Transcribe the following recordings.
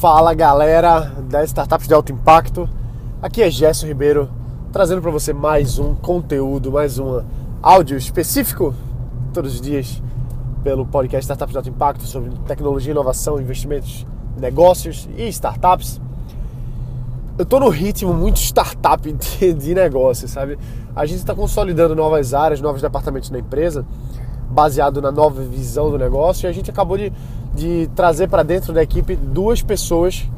Fala galera das startups de alto impacto, aqui é Gerson Ribeiro trazendo para você mais um conteúdo, mais um áudio específico todos os dias pelo podcast Startups de Alto Impacto sobre tecnologia, inovação, investimentos, negócios e startups. Eu estou no ritmo muito startup de, de negócio, sabe? A gente está consolidando novas áreas, novos departamentos na empresa, baseado na nova visão do negócio, e a gente acabou de de trazer para dentro da equipe duas pessoas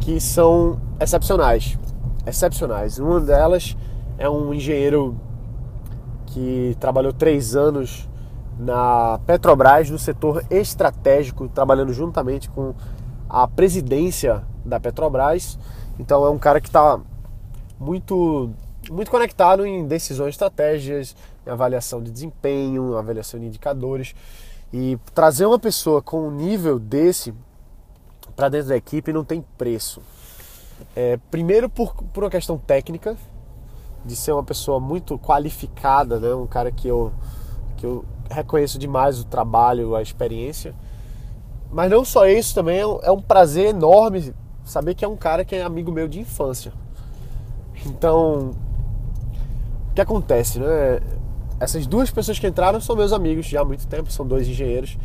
que são excepcionais. Excepcionais. Uma delas é um engenheiro que trabalhou três anos na Petrobras, no setor estratégico, trabalhando juntamente com a presidência da Petrobras. Então é um cara que está muito, muito conectado em decisões estratégicas, em avaliação de desempenho, avaliação de indicadores. E trazer uma pessoa com um nível desse para dentro da equipe não tem preço. É, primeiro por, por uma questão técnica, de ser uma pessoa muito qualificada, né? um cara que eu, que eu reconheço demais o trabalho, a experiência. Mas não só isso, também é um, é prazer enorme saber que é um cara que é amigo meu de infância. Então, o que acontece, né? Essas duas pessoas que entraram são meus amigos já há muito tempo, são dois engenheiros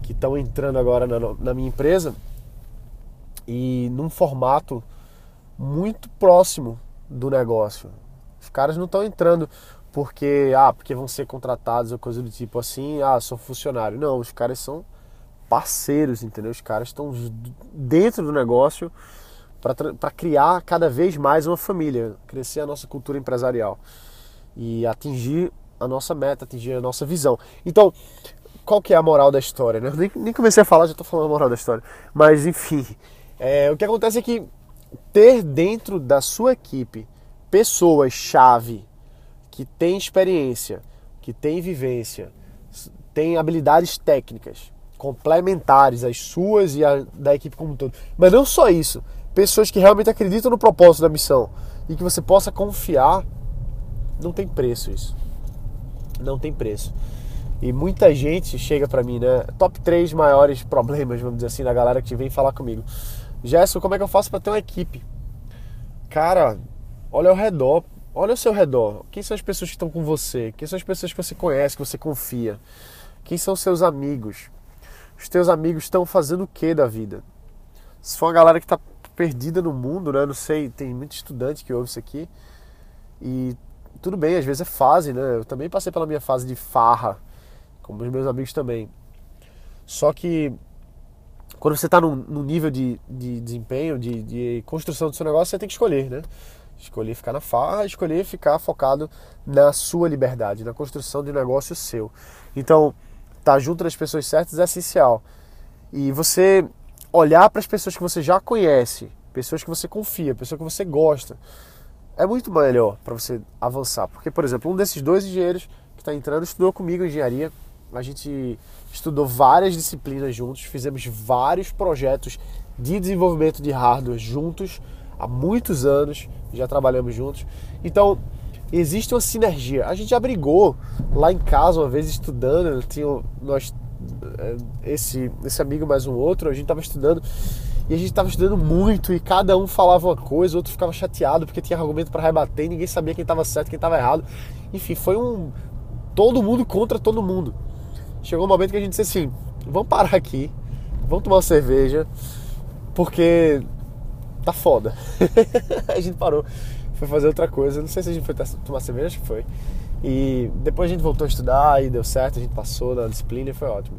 que estão entrando agora na, na minha empresa e num formato muito próximo do negócio. Os caras não estão entrando porque ah, porque vão ser contratados ou coisa do tipo assim, ah, sou funcionário. Não, os caras são parceiros, entendeu? Os caras estão dentro do negócio para criar cada vez mais uma família, crescer a nossa cultura empresarial e atingir a nossa meta, atingir a nossa visão. Então, qual que é a moral da história? Né? Nem, nem comecei a falar, já estou falando a moral da história. Mas, enfim, é, o que acontece é que ter dentro da sua equipe pessoas-chave que têm experiência, que têm vivência, têm habilidades técnicas complementares às suas e a, da equipe como um todo. Mas não só isso, pessoas que realmente acreditam no propósito da missão e que você possa confiar, não tem preço isso não tem preço. E muita gente chega para mim, né? Top 3 maiores problemas, vamos dizer assim, da galera que vem falar comigo. Gerson, como é que eu faço para ter uma equipe? Cara, olha ao redor, olha ao seu redor. Quem são as pessoas que estão com você? Quem são as pessoas que você conhece, que você confia? Quem são seus amigos? Os teus amigos estão fazendo o que da vida? Se for uma galera que está perdida no mundo, né? Não sei, tem muito estudante que ouve isso aqui e tudo bem, às vezes é fase, né? Eu também passei pela minha fase de farra, como os meus amigos também. Só que quando você está num, num, nível de, de desempenho, de, de, construção do seu negócio, você tem que escolher, né? Escolher ficar na farra, escolher ficar focado na sua liberdade, na construção de um negócio seu. Então, estar tá junto das pessoas certas é essencial. E você olhar para as pessoas que você já conhece, pessoas que você confia, pessoas que você gosta, é muito melhor para você avançar. Porque, por exemplo, um desses dois engenheiros que está entrando estudou comigo engenharia. A gente estudou várias disciplinas juntos, fizemos vários projetos de desenvolvimento de hardware juntos há muitos anos, já trabalhamos juntos. Então, existe uma sinergia. A gente já brigou lá em casa uma vez estudando, tinha nós eh, esse esse amigo mais um outro, a gente estava estudando e a gente estava estudando muito e cada um falava uma coisa, o outro ficava chateado porque tinha argumento para rebater, ninguém sabia quem estava certo, quem estava errado. Enfim, foi um todo mundo contra todo mundo. Chegou um momento que a gente disse assim: "Vamos parar aqui, vamos tomar uma cerveja, porque tá foda". a gente parou, foi fazer outra coisa, não sei se a gente foi tomar cerveja, acho que foi. E depois a gente voltou a estudar e deu certo, a gente passou na disciplina e foi ótimo.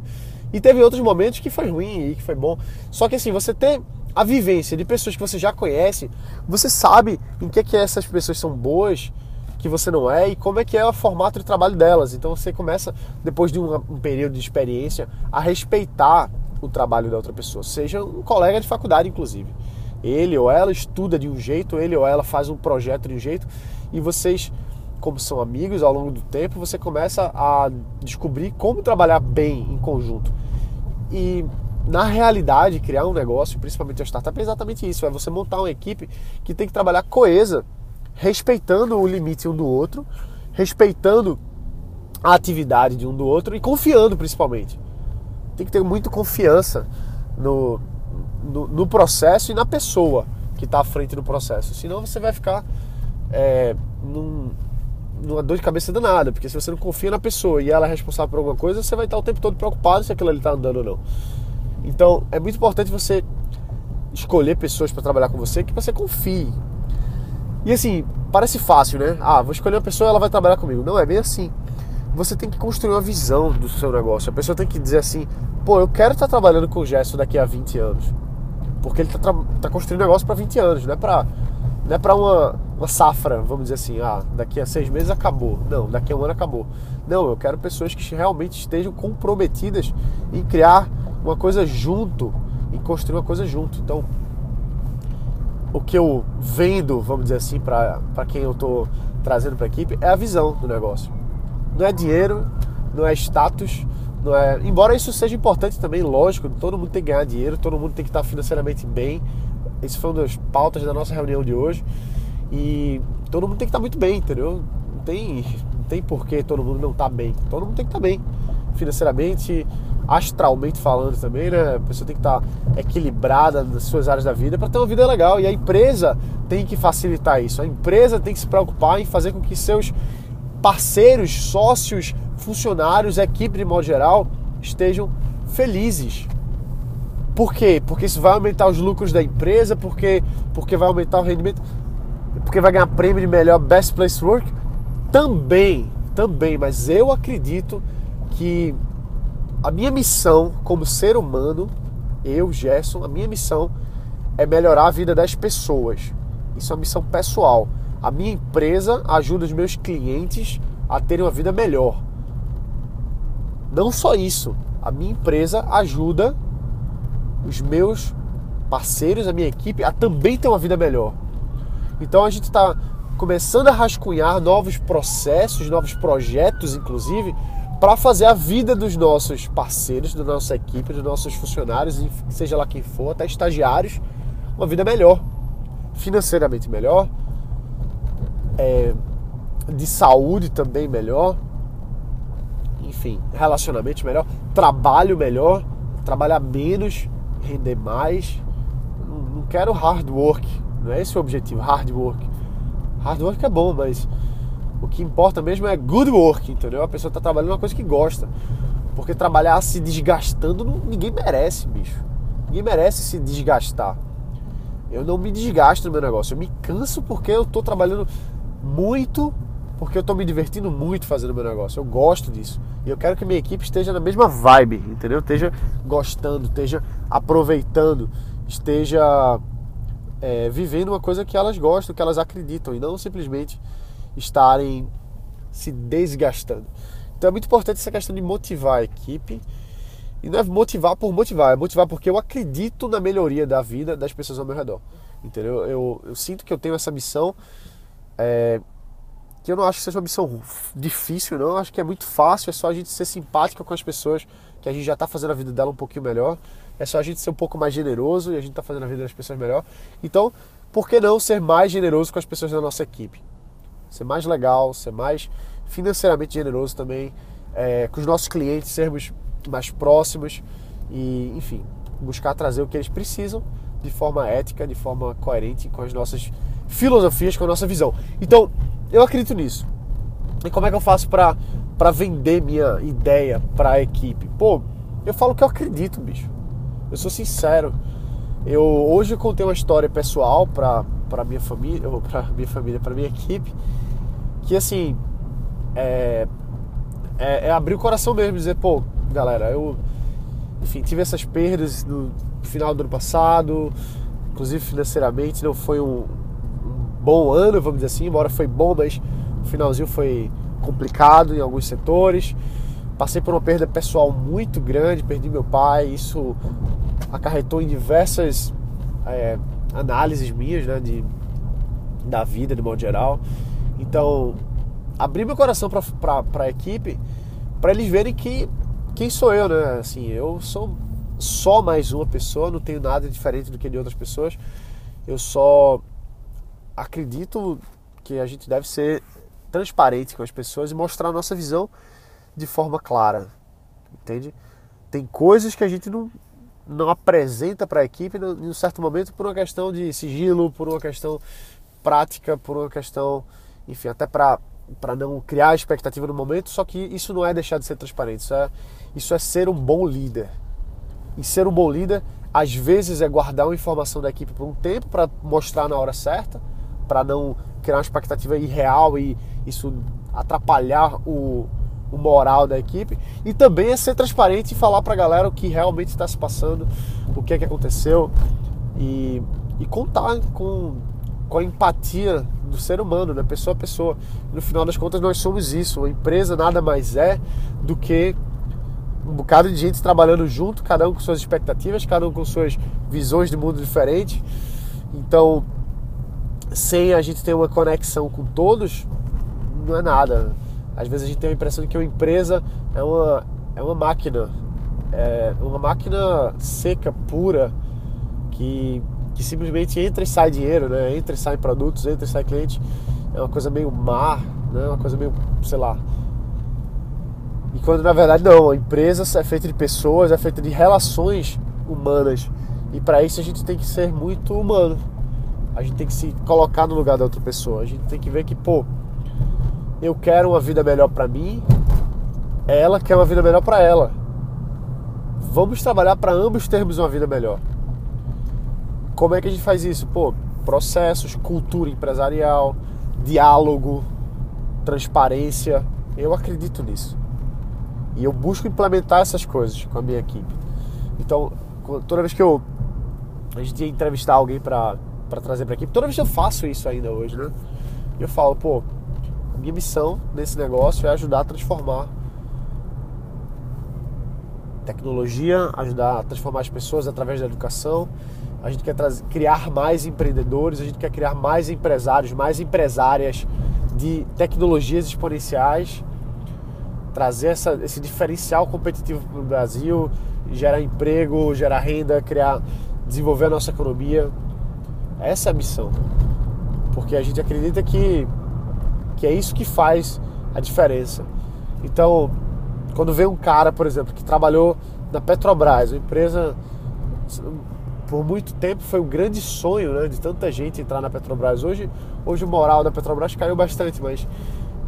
E teve outros momentos que foi ruim e que foi bom. Só que assim, você ter a vivência de pessoas que você já conhece, você sabe em que, que essas pessoas são boas, que você não é, e como é que é o formato de trabalho delas. Então você começa, depois de um, um período de experiência, a respeitar o trabalho da outra pessoa, seja um colega de faculdade, inclusive. Ele ou ela estuda de um jeito, ele ou ela faz um projeto de um jeito, e vocês como são amigos ao longo do tempo, você começa a descobrir como trabalhar bem em conjunto. E na realidade, criar um negócio, principalmente a startup, é exatamente isso: é você montar uma equipe que tem que trabalhar coesa, respeitando o limite um do outro, respeitando a atividade de um do outro e confiando principalmente. Tem que ter muita confiança no, no, no processo e na pessoa que está à frente do processo. Senão você vai ficar é, num, numa dor de cabeça danada, porque se você não confia na pessoa e ela é responsável por alguma coisa, você vai estar o tempo todo preocupado se aquilo ali está andando ou não. Então é muito importante você escolher pessoas para trabalhar com você que você confie. E assim, parece fácil, né? Ah, vou escolher uma pessoa, ela vai trabalhar comigo. Não é bem assim. Você tem que construir uma visão do seu negócio. A pessoa tem que dizer assim: pô, eu quero estar trabalhando com o Gesso daqui a 20 anos. Porque ele está tá construindo negócio para 20 anos, não é para não é para uma, uma safra, vamos dizer assim, ah, daqui a seis meses acabou. Não, daqui a um ano acabou. Não, eu quero pessoas que realmente estejam comprometidas em criar uma coisa junto, em construir uma coisa junto. Então, o que eu vendo, vamos dizer assim, para quem eu estou trazendo para a equipe, é a visão do negócio. Não é dinheiro, não é status, não é. Embora isso seja importante também, lógico, todo mundo tem que ganhar dinheiro, todo mundo tem que estar financeiramente bem. Isso foi uma das pautas da nossa reunião de hoje. E todo mundo tem que estar muito bem, entendeu? Não tem, não tem porquê todo mundo não estar bem. Todo mundo tem que estar bem. Financeiramente, astralmente falando também, né? A pessoa tem que estar equilibrada nas suas áreas da vida para ter uma vida legal. E a empresa tem que facilitar isso. A empresa tem que se preocupar em fazer com que seus parceiros, sócios, funcionários, equipe de modo geral estejam felizes. Por quê? Porque isso vai aumentar os lucros da empresa, porque, porque vai aumentar o rendimento, porque vai ganhar prêmio de melhor Best Place to Work? Também, também, mas eu acredito que a minha missão como ser humano, eu, Gerson, a minha missão é melhorar a vida das pessoas. Isso é uma missão pessoal. A minha empresa ajuda os meus clientes a terem uma vida melhor. Não só isso, a minha empresa ajuda os meus parceiros, a minha equipe, a também ter uma vida melhor. Então a gente está começando a rascunhar novos processos, novos projetos, inclusive, para fazer a vida dos nossos parceiros, da nossa equipe, dos nossos funcionários, seja lá quem for, até estagiários, uma vida melhor, financeiramente melhor, é, de saúde também melhor, enfim, relacionamento melhor, trabalho melhor, trabalhar menos render mais. Não, quero hard work, não é esse o objetivo, hard work. Hard work é bom, mas o que importa mesmo é good work, entendeu? A pessoa está trabalhando uma coisa que gosta. Porque trabalhar se desgastando, ninguém merece, bicho. Ninguém merece se desgastar. Eu não me desgasto no meu negócio, eu me canso porque eu estou trabalhando muito porque eu estou me divertindo muito fazendo meu negócio. Eu gosto disso. E eu quero que minha equipe esteja na mesma vibe, entendeu? Esteja gostando, esteja aproveitando, esteja é, vivendo uma coisa que elas gostam, que elas acreditam e não simplesmente estarem se desgastando. Então é muito importante essa questão de motivar a equipe. E não é motivar por motivar, é motivar porque eu acredito na melhoria da vida das pessoas ao meu redor. Entendeu? Eu, eu sinto que eu tenho essa missão. É, que eu não acho que seja uma missão difícil, não. Eu acho que é muito fácil, é só a gente ser simpática com as pessoas, que a gente já está fazendo a vida dela um pouquinho melhor. É só a gente ser um pouco mais generoso e a gente está fazendo a vida das pessoas melhor. Então, por que não ser mais generoso com as pessoas da nossa equipe? Ser mais legal, ser mais financeiramente generoso também, é, com os nossos clientes, sermos mais próximos e, enfim, buscar trazer o que eles precisam de forma ética, de forma coerente com as nossas filosofias, com a nossa visão. Então, eu acredito nisso. E como é que eu faço para vender minha ideia para a equipe? Pô, eu falo que eu acredito, bicho. Eu sou sincero. Eu hoje eu contei uma história pessoal para para minha família, ou para minha família, para minha equipe, que assim é, é, é, abrir o coração mesmo, dizer, pô, galera, eu enfim, tive essas perdas no final do ano passado, inclusive financeiramente, não foi um, bom ano, vamos dizer assim, embora foi bom, mas o finalzinho foi complicado em alguns setores. Passei por uma perda pessoal muito grande, perdi meu pai, isso acarretou em diversas é, análises minhas né, de, da vida de modo geral. Então, abri meu coração para a equipe, para eles verem que quem sou eu, né? Assim, eu sou só mais uma pessoa, não tenho nada diferente do que de outras pessoas. Eu só acredito que a gente deve ser transparente com as pessoas e mostrar a nossa visão de forma clara, entende? Tem coisas que a gente não, não apresenta para a equipe em um certo momento por uma questão de sigilo, por uma questão prática, por uma questão, enfim, até para para não criar expectativa no momento, só que isso não é deixar de ser transparente, isso é, isso é ser um bom líder. E ser um bom líder, às vezes, é guardar uma informação da equipe por um tempo para mostrar na hora certa, para não criar uma expectativa irreal e isso atrapalhar o, o moral da equipe. E também é ser transparente e falar para a galera o que realmente está se passando, o que é que aconteceu e, e contar com, com a empatia do ser humano, né? pessoa a pessoa. No final das contas, nós somos isso. Uma empresa nada mais é do que um bocado de gente trabalhando junto, cada um com suas expectativas, cada um com suas visões de mundo diferentes. Então, sem a gente ter uma conexão com todos, não é nada. Às vezes a gente tem a impressão de que uma empresa é uma, é uma máquina, é uma máquina seca, pura, que, que simplesmente entra e sai dinheiro, né? entra e sai produtos, entra e sai cliente. É uma coisa meio mar, né? uma coisa meio, sei lá. E quando na verdade não, a empresa é feita de pessoas, é feita de relações humanas. E para isso a gente tem que ser muito humano. A gente tem que se colocar no lugar da outra pessoa. A gente tem que ver que, pô, eu quero uma vida melhor para mim, ela quer uma vida melhor para ela. Vamos trabalhar para ambos termos uma vida melhor. Como é que a gente faz isso? Pô, processos, cultura empresarial, diálogo, transparência. Eu acredito nisso. E eu busco implementar essas coisas com a minha equipe. Então, toda vez que eu a gente ia entrevistar alguém para trazer para a equipe, toda vez que eu faço isso ainda hoje, né? Eu falo, pô, minha missão nesse negócio é ajudar a transformar tecnologia, ajudar a transformar as pessoas através da educação. A gente quer trazer, criar mais empreendedores, a gente quer criar mais empresários, mais empresárias de tecnologias exponenciais, trazer essa, esse diferencial competitivo para o Brasil, gerar emprego, gerar renda, criar, desenvolver a nossa economia. Essa é a missão. Porque a gente acredita que que é isso que faz a diferença. Então, quando vem um cara, por exemplo, que trabalhou na Petrobras, uma empresa por muito tempo foi um grande sonho né, de tanta gente entrar na Petrobras. Hoje, hoje o moral da Petrobras caiu bastante, mas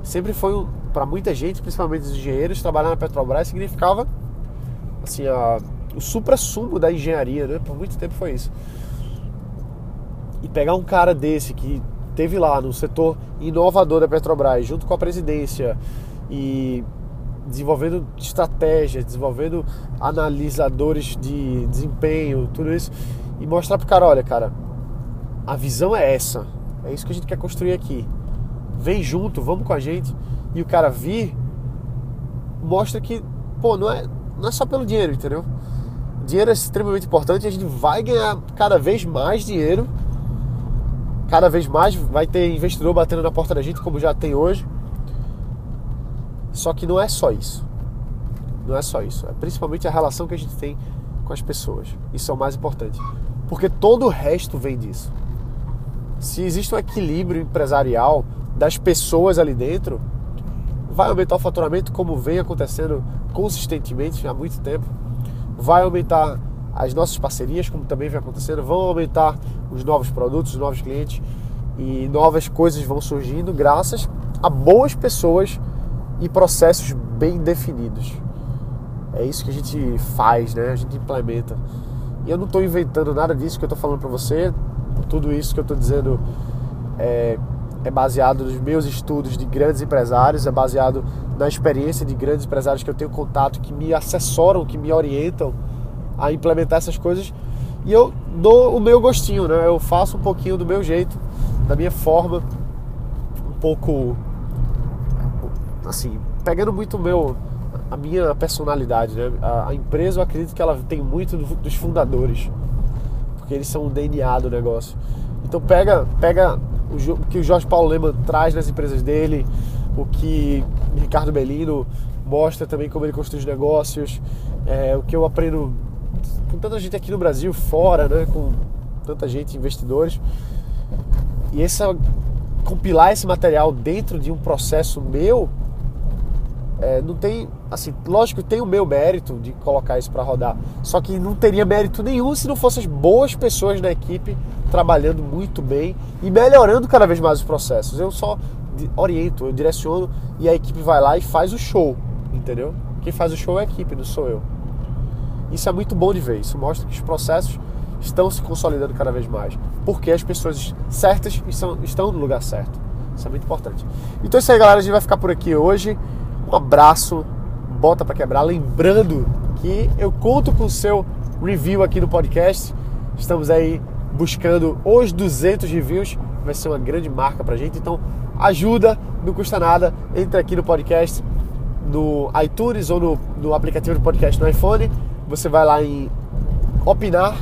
sempre foi um, para muita gente, principalmente os engenheiros, trabalhar na Petrobras significava assim, a, o supra-sumo da engenharia, né? Por muito tempo foi isso. E pegar um cara desse que teve lá no setor inovador da Petrobras, junto com a presidência e desenvolvendo estratégias, desenvolvendo analisadores de desempenho, tudo isso, e mostrar pro cara, olha, cara, a visão é essa, é isso que a gente quer construir aqui. Vem junto, vamos com a gente. E o cara vir mostra que, pô, não é, não é só pelo dinheiro, entendeu? Dinheiro é extremamente importante, a gente vai ganhar cada vez mais dinheiro Cada vez mais vai ter investidor batendo na porta da gente, como já tem hoje. Só que não é só isso. Não é só isso. É principalmente a relação que a gente tem com as pessoas. Isso é o mais importante. Porque todo o resto vem disso. Se existe um equilíbrio empresarial das pessoas ali dentro, vai aumentar o faturamento como vem acontecendo consistentemente há muito tempo. Vai aumentar as nossas parcerias, como também vem acontecendo, vão aumentar os novos produtos, os novos clientes e novas coisas vão surgindo graças a boas pessoas e processos bem definidos. É isso que a gente faz, né? A gente implementa. E eu não estou inventando nada disso que eu estou falando para você. Tudo isso que eu estou dizendo é, é baseado nos meus estudos de grandes empresários, é baseado na experiência de grandes empresários que eu tenho contato, que me assessoram, que me orientam a implementar essas coisas e eu dou o meu gostinho, né? Eu faço um pouquinho do meu jeito, da minha forma, um pouco assim, pegando muito meu a minha personalidade, né? A, a, empresa eu acredito que ela tem muito do, dos fundadores, porque eles são o DNA do negócio. Então pega, pega o, o que o Jorge Paulo Lema traz nas empresas dele, o que Ricardo Belino mostra também como ele construi os negócios, é, o que eu aprendo com tanta gente aqui no Brasil, fora, né? Com tanta gente, investidores. E essa, compilar esse material dentro de um processo meu é, não tem, assim, lógico tem o meu mérito de colocar isso para rodar, só que não teria mérito nenhum se não fossem as boas pessoas da equipe trabalhando muito bem e melhorando cada vez mais os processos. Eu só oriento, eu direciono e a equipe vai lá e faz o show, entendeu? Quem faz o show é a equipe, não sou eu. Isso é muito bom de ver, isso mostra que os processos estão se consolidando cada vez mais, porque as pessoas certas estão, no lugar certo. Isso é muito importante. Então é isso aí, galera. A gente vai ficar por aqui hoje. Um abraço, bota para quebrar. Lembrando que eu conto com o seu review aqui no podcast. Estamos aí buscando os 200 reviews. Vai ser uma grande marca pra gente. Então, ajuda, não custa nada. Entra aqui no podcast, no iTunes ou no, no aplicativo de podcast no iPhone. Você vai lá em opinar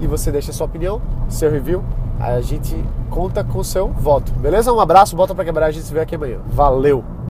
e você deixa sua opinião, seu review. A gente conta com seu voto, beleza? Um abraço, bota para quebrar, a gente se vê aqui amanhã. Valeu!